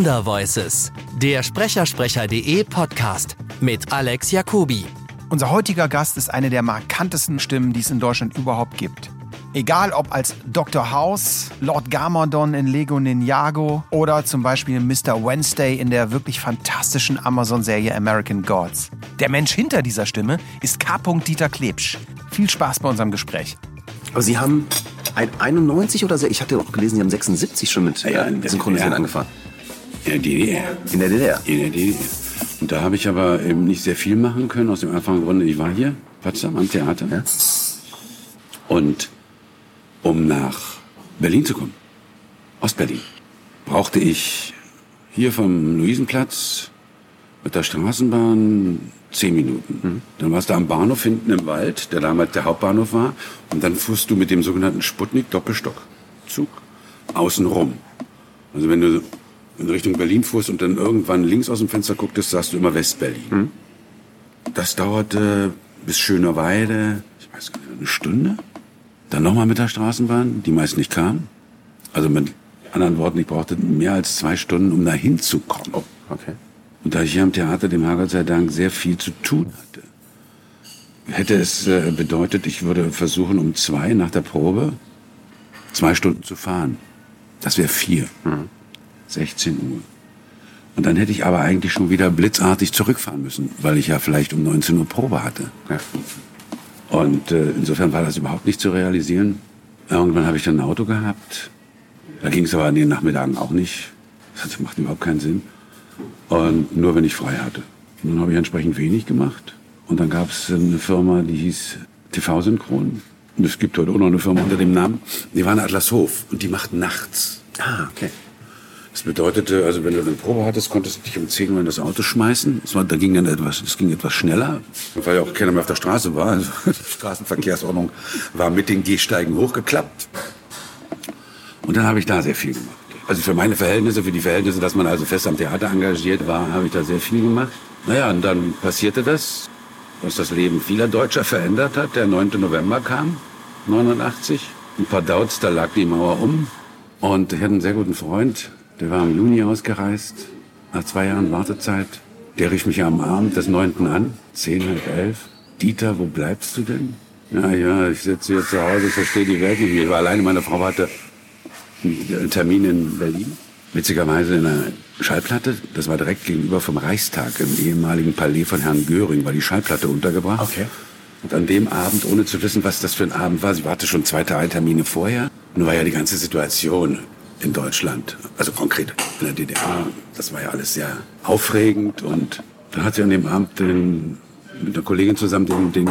Wonder Voices, der Sprechersprecher.de Podcast mit Alex Jacobi. Unser heutiger Gast ist eine der markantesten Stimmen, die es in Deutschland überhaupt gibt. Egal ob als Dr. House, Lord Garmadon in Lego Ninjago oder zum Beispiel Mr. Wednesday in der wirklich fantastischen Amazon-Serie American Gods. Der Mensch hinter dieser Stimme ist K. Dieter Klebsch. Viel Spaß bei unserem Gespräch. Aber Sie haben ein 91 oder so, ich hatte auch gelesen, Sie haben 76 schon mit Ja, in der Synchronisieren DDR. angefangen. In der DDR. In der DDR. In der DDR. Und da habe ich aber eben nicht sehr viel machen können, aus dem einfachen Grunde, ich war hier, Potsdam, am Theater. Ja. Und um nach Berlin zu kommen, Ostberlin, brauchte ich hier vom Luisenplatz mit der Straßenbahn zehn Minuten. Dann warst du am Bahnhof hinten im Wald, der damals der Hauptbahnhof war. Und dann fuhrst du mit dem sogenannten Sputnik-Doppelstockzug außen rum. Also wenn du in Richtung Berlin fuhrst und dann irgendwann links aus dem Fenster gucktest, sahst du immer Westberlin. Das dauerte bis Schönerweide, ich weiß gar nicht, eine Stunde. Dann nochmal mit der Straßenbahn, die meist nicht kam. Also mit anderen Worten, ich brauchte mehr als zwei Stunden, um da hinzukommen. Oh, okay. Und da ich hier am Theater, dem Herrgott sei Dank, sehr viel zu tun hatte, hätte es äh, bedeutet, ich würde versuchen, um zwei nach der Probe zwei Stunden zu fahren. Das wäre vier. 16 Uhr. Und dann hätte ich aber eigentlich schon wieder blitzartig zurückfahren müssen, weil ich ja vielleicht um 19 Uhr Probe hatte. Und äh, insofern war das überhaupt nicht zu realisieren. Irgendwann habe ich dann ein Auto gehabt. Da ging es aber an den Nachmittagen auch nicht. Das macht überhaupt keinen Sinn. Und nur wenn ich frei hatte. Und dann habe ich entsprechend wenig gemacht. Und dann gab es eine Firma, die hieß TV Synchron. Und es gibt heute auch noch eine Firma unter dem Namen. Die waren Atlashof und die machten nachts. Ah, okay. Das bedeutete, also wenn du eine Probe hattest, konntest du dich um 10 Uhr in das Auto schmeißen. Das war, da ging dann etwas, das ging etwas schneller, weil ja auch keiner mehr auf der Straße war. Also die Straßenverkehrsordnung war mit den Gehsteigen hochgeklappt. Und dann habe ich da sehr viel gemacht. Also für meine Verhältnisse, für die Verhältnisse, dass man also fest am Theater engagiert war, habe ich da sehr viel gemacht. Naja, und dann passierte das, was das Leben vieler Deutscher verändert hat. Der 9. November kam, 89. Ein paar Dauts, da lag die Mauer um. Und ich hatte einen sehr guten Freund, der war im Juni ausgereist, nach zwei Jahren Wartezeit. Der rief mich am Abend des 9. an, 10, halb elf. Dieter, wo bleibst du denn? Ja, ja, ich sitze hier zu Hause, ich verstehe die Welt nicht mehr. Ich war alleine, meine Frau hatte einen Termin in Berlin. Witzigerweise in einer Schallplatte, das war direkt gegenüber vom Reichstag, im ehemaligen Palais von Herrn Göring, war die Schallplatte untergebracht. Okay. Und an dem Abend, ohne zu wissen, was das für ein Abend war, sie hatte schon zwei, drei Termine vorher. Und war ja die ganze Situation in Deutschland, also konkret in der DDR, das war ja alles sehr aufregend. Und dann hat sie an dem Abend den, mit einer Kollegin zusammen den, den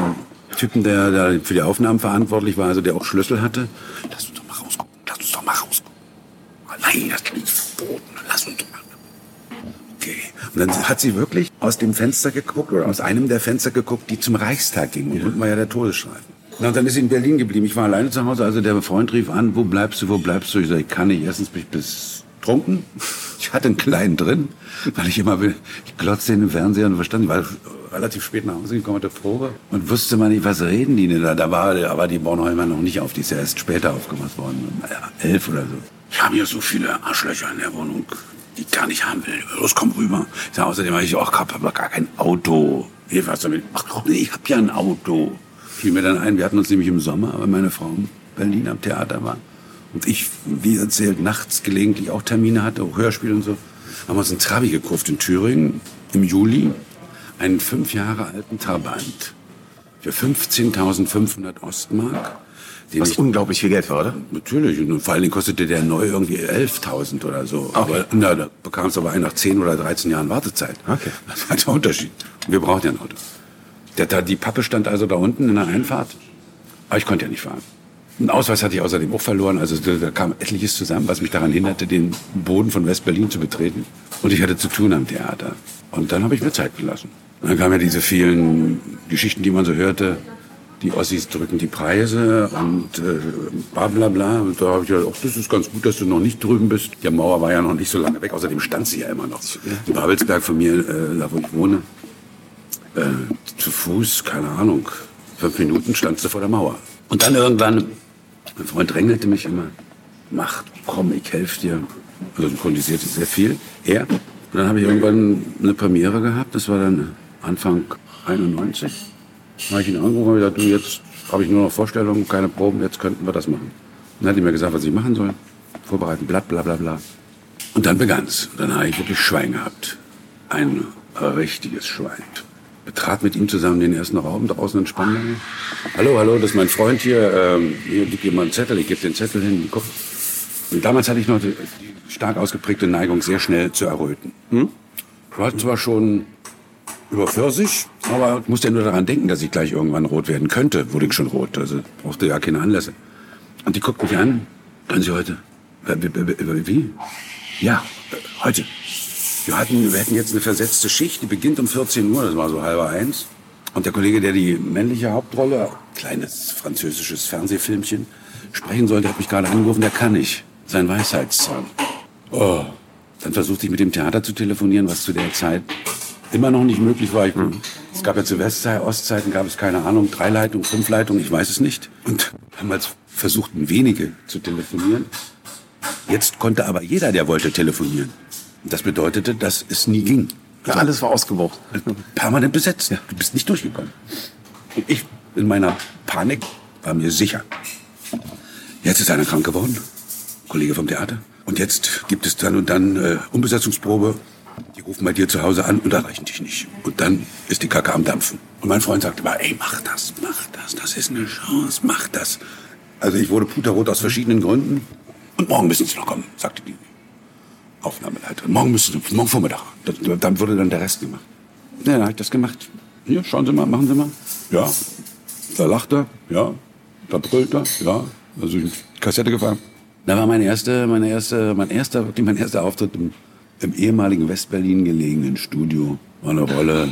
Typen, der da für die Aufnahmen verantwortlich war, also der auch Schlüssel hatte, lass uns doch mal rausgucken, lass uns doch mal rausgucken. Nein, das ist verboten, lass uns doch mal. Okay. Und dann hat sie wirklich aus dem Fenster geguckt, oder aus einem der Fenster geguckt, die zum Reichstag gingen. Und unten war ja der Todesstreifen. Na, und dann ist sie in Berlin geblieben. Ich war alleine zu Hause, also der Freund rief an, wo bleibst du, wo bleibst du? Ich sage, ich kann nicht. Erstens bin ich bis trunken. Ich hatte einen kleinen drin, weil ich immer, will- ich glotzte in den Fernseher und verstand, war relativ spät nach Hause gekommen mit der Probe und wusste man nicht, was reden die denn da. Da war aber die Bornholmer noch nicht auf, die ist ja erst später aufgemacht worden, elf oder so. Ich habe hier so viele Arschlöcher in der Wohnung, die ich gar nicht haben will. Los, komm rüber. Ich sag, außerdem habe ich auch gar kein Auto. Hier, was damit? Ach nee, ich habe ja ein Auto. Fiel mir dann ein, wir hatten uns nämlich im Sommer, weil meine Frau in Berlin am Theater war. Und ich, wie erzählt, nachts gelegentlich auch Termine hatte, auch Hörspiele und so. Haben wir uns einen Trabi gekauft in Thüringen im Juli. Einen fünf Jahre alten Trabant. Für 15.500 Ostmark. Was ich unglaublich viel Geld war, oder? Natürlich. Und vor allen Dingen kostete der neu irgendwie 11.000 oder so. Aber na, da bekam es aber einen nach 10 oder 13 Jahren Wartezeit. Okay. Das war der Unterschied. Wir brauchten ja ein Auto. Da, die Pappe stand also da unten in der Einfahrt. Aber ich konnte ja nicht fahren. Einen Ausweis hatte ich außerdem auch verloren. Also da, da kam etliches zusammen, was mich daran hinderte, den Boden von West-Berlin zu betreten. Und ich hatte zu tun am Theater. Und dann habe ich mir Zeit gelassen. Und dann kamen ja diese vielen Geschichten, die man so hörte. Die Ossis drücken die Preise und äh, bla bla bla. Und da habe ich gedacht, ach, das ist ganz gut, dass du noch nicht drüben bist. Die Mauer war ja noch nicht so lange weg. Außerdem stand sie ja immer noch. In Babelsberg von mir, äh, da wo ich wohne, äh, zu Fuß, keine Ahnung, fünf Minuten standst du vor der Mauer. Und dann irgendwann, mein Freund drängelte mich immer, mach, komm, ich helfe dir. Also synchronisierte sehr viel. Er. Und dann habe ich irgendwann eine Premiere gehabt. Das war dann Anfang 91. Da habe ich ihn angerufen und gesagt, du, jetzt habe ich nur noch Vorstellungen, keine Proben, jetzt könnten wir das machen. Dann hat er mir gesagt, was ich machen soll. Vorbereiten, Blatt, bla bla bla. Und dann begann's. Dann habe ich wirklich Schwein gehabt. Ein richtiges Schwein. Betrat mit ihm zusammen den ersten Raum draußen in Spandau. Hallo, hallo, das ist mein Freund hier. Ähm, hier liegt jemand einen Zettel, ich gebe den Zettel hin. Guck. Und damals hatte ich noch die, stark ausgeprägte Neigung, sehr schnell zu erröten. Hm? Ich war zwar schon über 40, aber musste ja nur daran denken, dass ich gleich irgendwann rot werden könnte. Wurde ich schon rot, also brauchte ja keine Anlässe. Und die guckt mich an. Können Sie heute? Äh, wie? wie? Ja, äh, heute. Wir hatten, wir hätten jetzt eine versetzte Schicht, die beginnt um 14 Uhr, das war so halber eins. Und der Kollege, der die männliche Hauptrolle, kleines französisches Fernsehfilmchen, sprechen sollte, hat mich gerade angerufen, der kann nicht. Sein Weisheitszahn. Oh. Dann versuchte ich mit dem Theater zu telefonieren, was zu der Zeit immer noch nicht möglich war. Ich, es gab ja zu Westzeit, Ostzeiten gab es keine Ahnung, drei Leitungen, fünf Leitungen, ich weiß es nicht. Und damals versuchten wenige zu telefonieren. Jetzt konnte aber jeder, der wollte, telefonieren. Das bedeutete, dass es nie ging. Ja, alles war ausgebucht. Permanent besetzt. Du bist nicht durchgekommen. Und ich in meiner Panik war mir sicher. Jetzt ist einer krank geworden, Kollege vom Theater. Und jetzt gibt es dann und dann äh, Umbesetzungsprobe. Die rufen bei dir zu Hause an und erreichen dich nicht. Und dann ist die Kacke am Dampfen. Und mein Freund sagte immer, ey, mach das, mach das, das ist eine Chance, mach das. Also ich wurde puterrot aus verschiedenen Gründen. Und morgen müssen sie noch kommen, sagte die Aufnahmeleiterin. Morgen müssen sie, morgen Vormittag. Dann wurde dann der Rest gemacht. Ja, dann habe ich das gemacht. Hier, schauen Sie mal, machen Sie mal. Ja, da lacht er, ja, da brüllt er, ja. Also ich die Kassette gefahren. Da war meine erste, meine erste, mein erster, wirklich mein erster Auftritt im, im ehemaligen Westberlin gelegenen Studio. War eine Rolle,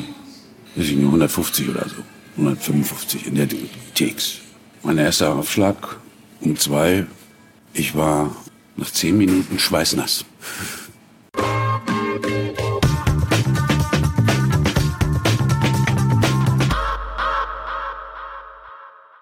weiß ich nicht, 150 oder so. 155 in der TX. Mein erster Aufschlag um zwei. Ich war nach zehn Minuten schweißnass.